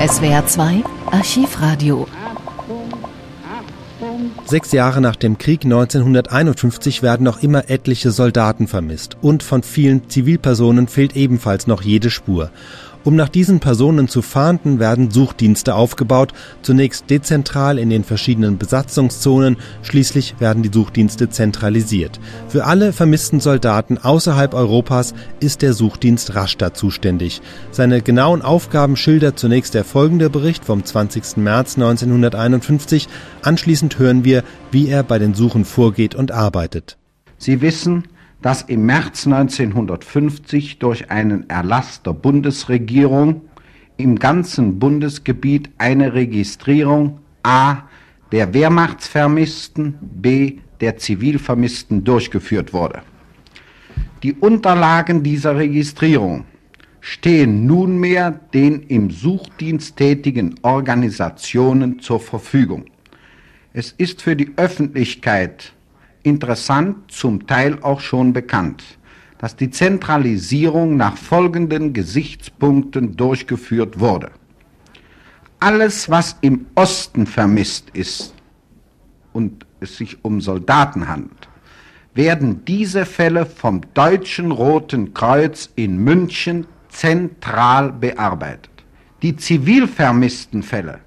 SWR 2 Archivradio. Sechs Jahre nach dem Krieg 1951 werden noch immer etliche Soldaten vermisst und von vielen Zivilpersonen fehlt ebenfalls noch jede Spur. Um nach diesen Personen zu fahnden, werden Suchdienste aufgebaut, zunächst dezentral in den verschiedenen Besatzungszonen, schließlich werden die Suchdienste zentralisiert. Für alle vermissten Soldaten außerhalb Europas ist der Suchdienst Rastatt zuständig. Seine genauen Aufgaben schildert zunächst der folgende Bericht vom 20. März 1951. Anschließend hören wir, wie er bei den Suchen vorgeht und arbeitet. Sie wissen, dass im März 1950 durch einen Erlass der Bundesregierung im ganzen Bundesgebiet eine Registrierung a. der Wehrmachtsvermissten, b. der Zivilvermissten durchgeführt wurde. Die Unterlagen dieser Registrierung stehen nunmehr den im Suchdienst tätigen Organisationen zur Verfügung. Es ist für die Öffentlichkeit interessant, zum Teil auch schon bekannt, dass die Zentralisierung nach folgenden Gesichtspunkten durchgeführt wurde. Alles, was im Osten vermisst ist und es sich um Soldaten handelt, werden diese Fälle vom Deutschen Roten Kreuz in München zentral bearbeitet. Die zivil vermissten Fälle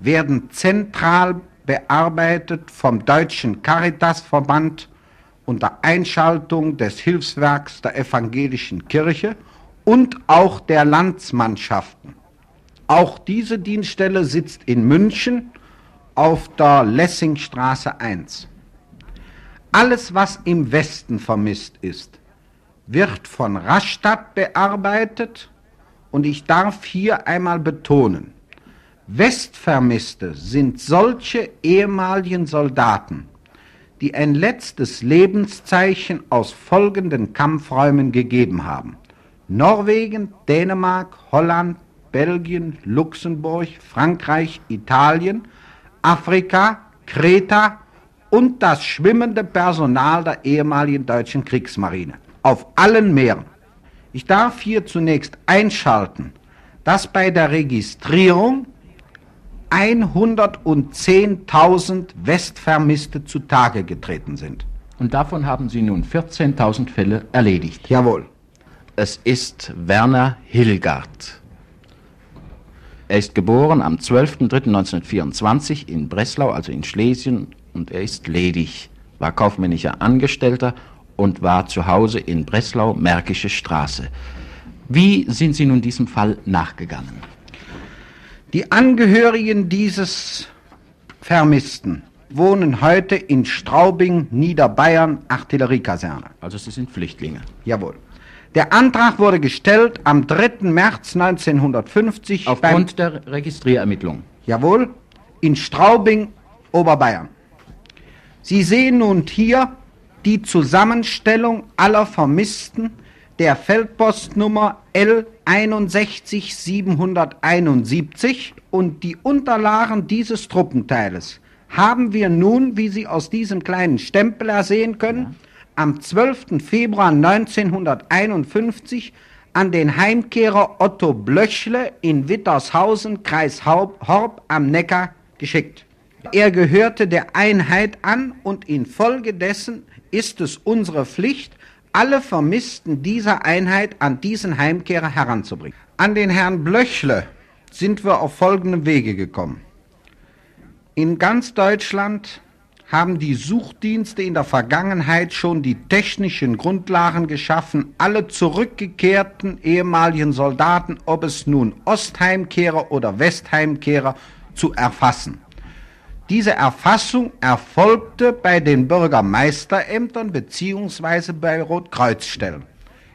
werden zentral bearbeitet vom Deutschen Caritasverband unter Einschaltung des Hilfswerks der evangelischen Kirche und auch der Landsmannschaften. Auch diese Dienststelle sitzt in München auf der Lessingstraße 1. Alles, was im Westen vermisst ist, wird von Rastatt bearbeitet und ich darf hier einmal betonen, Westvermisste sind solche ehemaligen Soldaten, die ein letztes Lebenszeichen aus folgenden Kampfräumen gegeben haben. Norwegen, Dänemark, Holland, Belgien, Luxemburg, Frankreich, Italien, Afrika, Kreta und das schwimmende Personal der ehemaligen deutschen Kriegsmarine auf allen Meeren. Ich darf hier zunächst einschalten, dass bei der Registrierung 110.000 Westvermisste zutage getreten sind. Und davon haben Sie nun 14.000 Fälle erledigt. Jawohl. Es ist Werner Hilgard. Er ist geboren am 12.03.1924 in Breslau, also in Schlesien, und er ist ledig, war kaufmännischer Angestellter und war zu Hause in Breslau, Märkische Straße. Wie sind Sie nun diesem Fall nachgegangen? Die Angehörigen dieses Vermissten wohnen heute in Straubing, Niederbayern, Artilleriekaserne. Also Sie sind Flüchtlinge. Jawohl. Der Antrag wurde gestellt am 3. März 1950. Aufgrund der Registrierermittlung. Jawohl, in Straubing, Oberbayern. Sie sehen nun hier die Zusammenstellung aller Vermissten der Feldpostnummer L61771 und die Unterlagen dieses Truppenteiles haben wir nun, wie Sie aus diesem kleinen Stempel ersehen können, am 12. Februar 1951 an den Heimkehrer Otto Blöchle in Wittershausen, Kreis Horb am Neckar geschickt. Er gehörte der Einheit an und infolgedessen ist es unsere Pflicht, alle Vermissten dieser Einheit an diesen Heimkehrer heranzubringen. An den Herrn Blöchle sind wir auf folgende Wege gekommen. In ganz Deutschland haben die Suchdienste in der Vergangenheit schon die technischen Grundlagen geschaffen, alle zurückgekehrten ehemaligen Soldaten, ob es nun Ostheimkehrer oder Westheimkehrer, zu erfassen. Diese Erfassung erfolgte bei den Bürgermeisterämtern bzw. bei Rotkreuzstellen.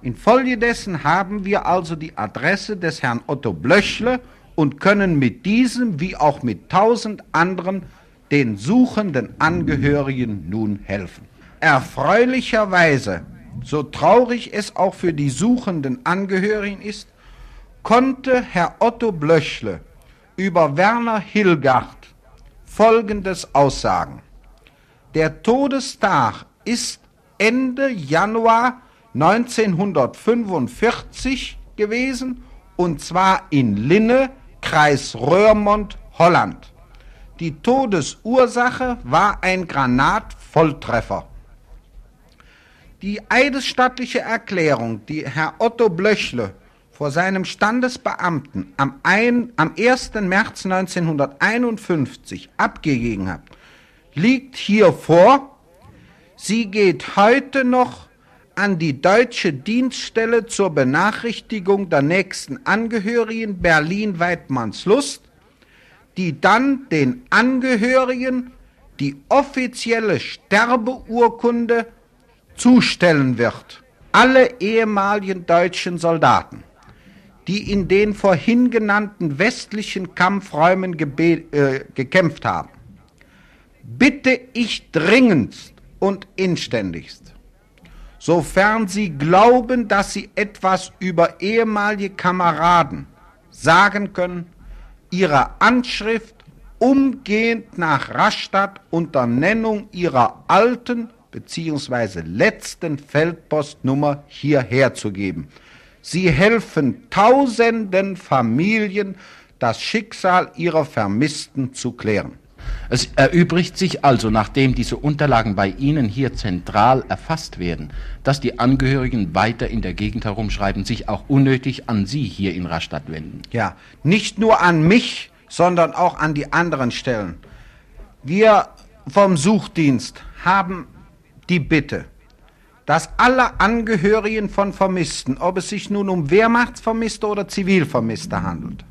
Infolgedessen haben wir also die Adresse des Herrn Otto Blöchle und können mit diesem wie auch mit tausend anderen den suchenden Angehörigen nun helfen. Erfreulicherweise, so traurig es auch für die suchenden Angehörigen ist, konnte Herr Otto Blöchle über Werner Hilgard Folgendes aussagen. Der Todestag ist Ende Januar 1945 gewesen und zwar in Linne, Kreis Röhrmond, Holland. Die Todesursache war ein Granatvolltreffer. Die eidesstattliche Erklärung, die Herr Otto Blöchle vor seinem Standesbeamten am, ein, am 1. März 1951 abgegeben hat, liegt hier vor. Sie geht heute noch an die deutsche Dienststelle zur Benachrichtigung der nächsten Angehörigen Berlin-Weidmannslust, die dann den Angehörigen die offizielle Sterbeurkunde zustellen wird. Alle ehemaligen deutschen Soldaten, die in den vorhin genannten westlichen Kampfräumen äh, gekämpft haben, bitte ich dringendst und inständigst, sofern Sie glauben, dass Sie etwas über ehemalige Kameraden sagen können, Ihre Anschrift umgehend nach Rastatt unter Nennung Ihrer alten bzw. letzten Feldpostnummer hierher zu geben. Sie helfen tausenden Familien, das Schicksal ihrer Vermissten zu klären. Es erübrigt sich also, nachdem diese Unterlagen bei Ihnen hier zentral erfasst werden, dass die Angehörigen weiter in der Gegend herumschreiben, sich auch unnötig an Sie hier in Rastatt wenden. Ja, nicht nur an mich, sondern auch an die anderen Stellen. Wir vom Suchdienst haben die Bitte, dass alle Angehörigen von Vermissten, ob es sich nun um Wehrmachtsvermisste oder Zivilvermisste handelt,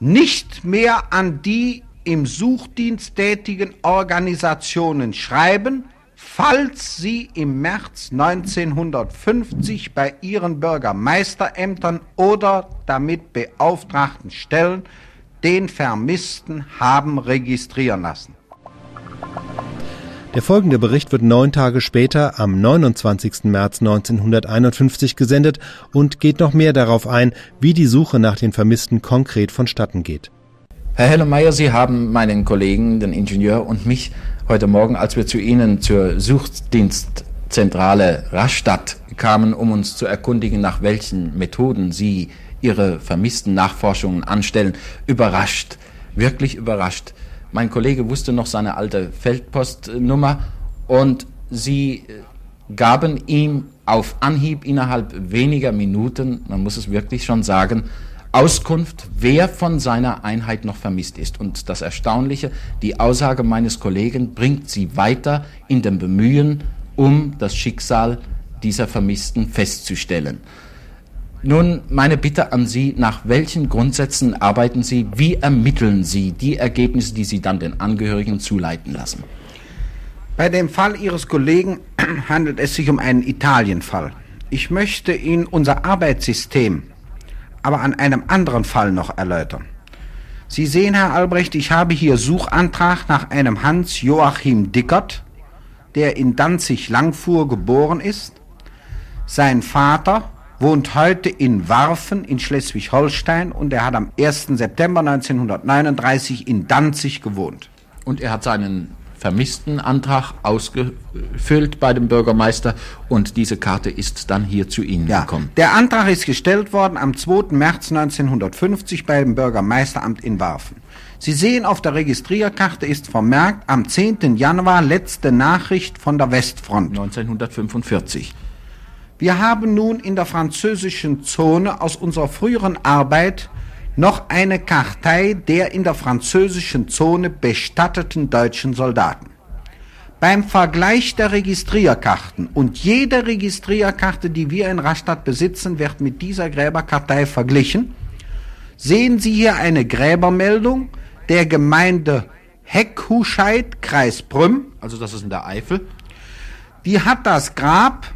nicht mehr an die im Suchdienst tätigen Organisationen schreiben, falls sie im März 1950 bei ihren Bürgermeisterämtern oder damit beauftragten Stellen den Vermissten haben registrieren lassen. Der folgende Bericht wird neun Tage später, am 29. März 1951 gesendet und geht noch mehr darauf ein, wie die Suche nach den Vermissten konkret vonstatten geht. Herr Hellemeyer, Sie haben meinen Kollegen, den Ingenieur und mich heute Morgen, als wir zu Ihnen zur Suchdienstzentrale Rastatt kamen, um uns zu erkundigen, nach welchen Methoden Sie Ihre vermissten Nachforschungen anstellen, überrascht, wirklich überrascht. Mein Kollege wusste noch seine alte Feldpostnummer und sie äh, gaben ihm auf Anhieb innerhalb weniger Minuten, man muss es wirklich schon sagen, Auskunft, wer von seiner Einheit noch vermisst ist. Und das Erstaunliche, die Aussage meines Kollegen bringt sie weiter in dem Bemühen, um das Schicksal dieser Vermissten festzustellen. Nun meine Bitte an Sie, nach welchen Grundsätzen arbeiten Sie, wie ermitteln Sie die Ergebnisse, die Sie dann den Angehörigen zuleiten lassen? Bei dem Fall Ihres Kollegen handelt es sich um einen Italienfall. Ich möchte Ihnen unser Arbeitssystem aber an einem anderen Fall noch erläutern. Sie sehen, Herr Albrecht, ich habe hier Suchantrag nach einem Hans Joachim Dickert, der in Danzig-Langfuhr geboren ist. Sein Vater wohnt heute in Warfen in Schleswig-Holstein und er hat am 1. September 1939 in Danzig gewohnt. Und er hat seinen Vermisstenantrag ausgefüllt bei dem Bürgermeister und diese Karte ist dann hier zu Ihnen ja, gekommen. Der Antrag ist gestellt worden am 2. März 1950 beim Bürgermeisteramt in Warfen. Sie sehen, auf der Registrierkarte ist vermerkt, am 10. Januar letzte Nachricht von der Westfront. 1945. Wir haben nun in der französischen Zone aus unserer früheren Arbeit noch eine Kartei der in der französischen Zone bestatteten deutschen Soldaten. Beim Vergleich der Registrierkarten und jede Registrierkarte, die wir in Rastatt besitzen, wird mit dieser Gräberkartei verglichen. Sehen Sie hier eine Gräbermeldung der Gemeinde Heckhuscheid, Kreis Brüm. Also das ist in der Eifel. Die hat das Grab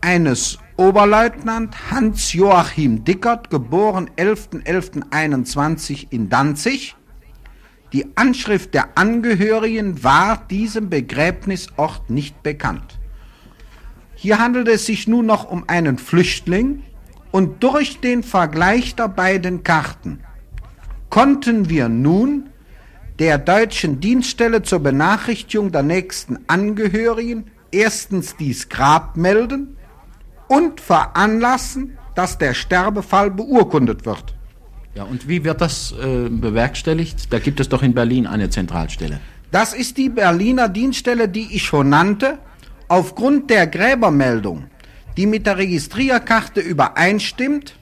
eines Oberleutnant Hans-Joachim Dickert, geboren 11.11.21 in Danzig. Die Anschrift der Angehörigen war diesem Begräbnisort nicht bekannt. Hier handelt es sich nun noch um einen Flüchtling und durch den Vergleich der beiden Karten konnten wir nun der deutschen Dienststelle zur Benachrichtigung der nächsten Angehörigen erstens dies Grab melden und veranlassen, dass der Sterbefall beurkundet wird. Ja, und wie wird das äh, bewerkstelligt? Da gibt es doch in Berlin eine Zentralstelle. Das ist die Berliner Dienststelle, die ich schon nannte. Aufgrund der Gräbermeldung, die mit der Registrierkarte übereinstimmt,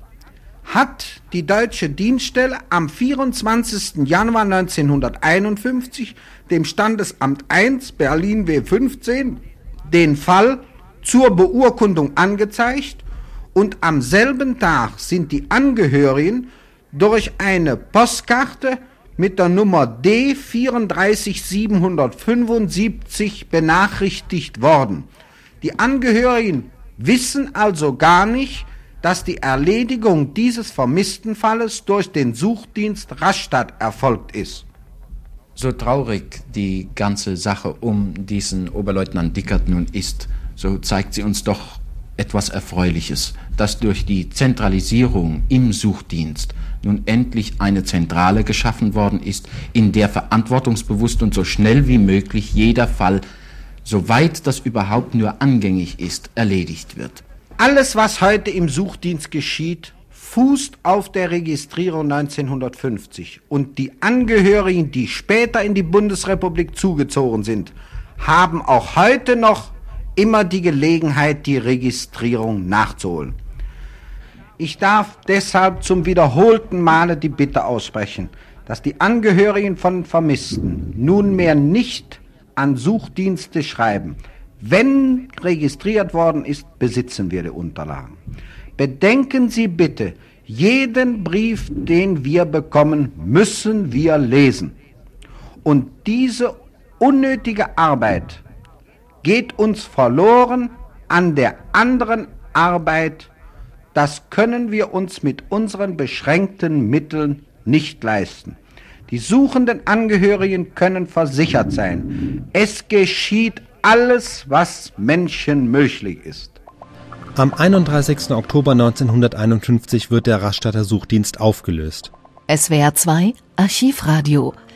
hat die deutsche Dienststelle am 24. Januar 1951 dem Standesamt 1 Berlin W15 den Fall zur Beurkundung angezeigt und am selben Tag sind die Angehörigen durch eine Postkarte mit der Nummer D 34775 benachrichtigt worden. Die Angehörigen wissen also gar nicht, dass die Erledigung dieses vermissten Falles durch den Suchdienst Rastatt erfolgt ist. So traurig die ganze Sache um diesen Oberleutnant Dickert nun ist, so zeigt sie uns doch etwas Erfreuliches, dass durch die Zentralisierung im Suchdienst nun endlich eine Zentrale geschaffen worden ist, in der verantwortungsbewusst und so schnell wie möglich jeder Fall, soweit das überhaupt nur angängig ist, erledigt wird. Alles, was heute im Suchdienst geschieht, fußt auf der Registrierung 1950 und die Angehörigen, die später in die Bundesrepublik zugezogen sind, haben auch heute noch immer die Gelegenheit, die Registrierung nachzuholen. Ich darf deshalb zum wiederholten Male die Bitte aussprechen, dass die Angehörigen von Vermissten nunmehr nicht an Suchdienste schreiben. Wenn registriert worden ist, besitzen wir die Unterlagen. Bedenken Sie bitte, jeden Brief, den wir bekommen, müssen wir lesen. Und diese unnötige Arbeit geht uns verloren an der anderen Arbeit. Das können wir uns mit unseren beschränkten Mitteln nicht leisten. Die suchenden Angehörigen können versichert sein. Es geschieht alles, was menschenmöglich ist. Am 31. Oktober 1951 wird der Rastatter Suchdienst aufgelöst. SWR 2 Archivradio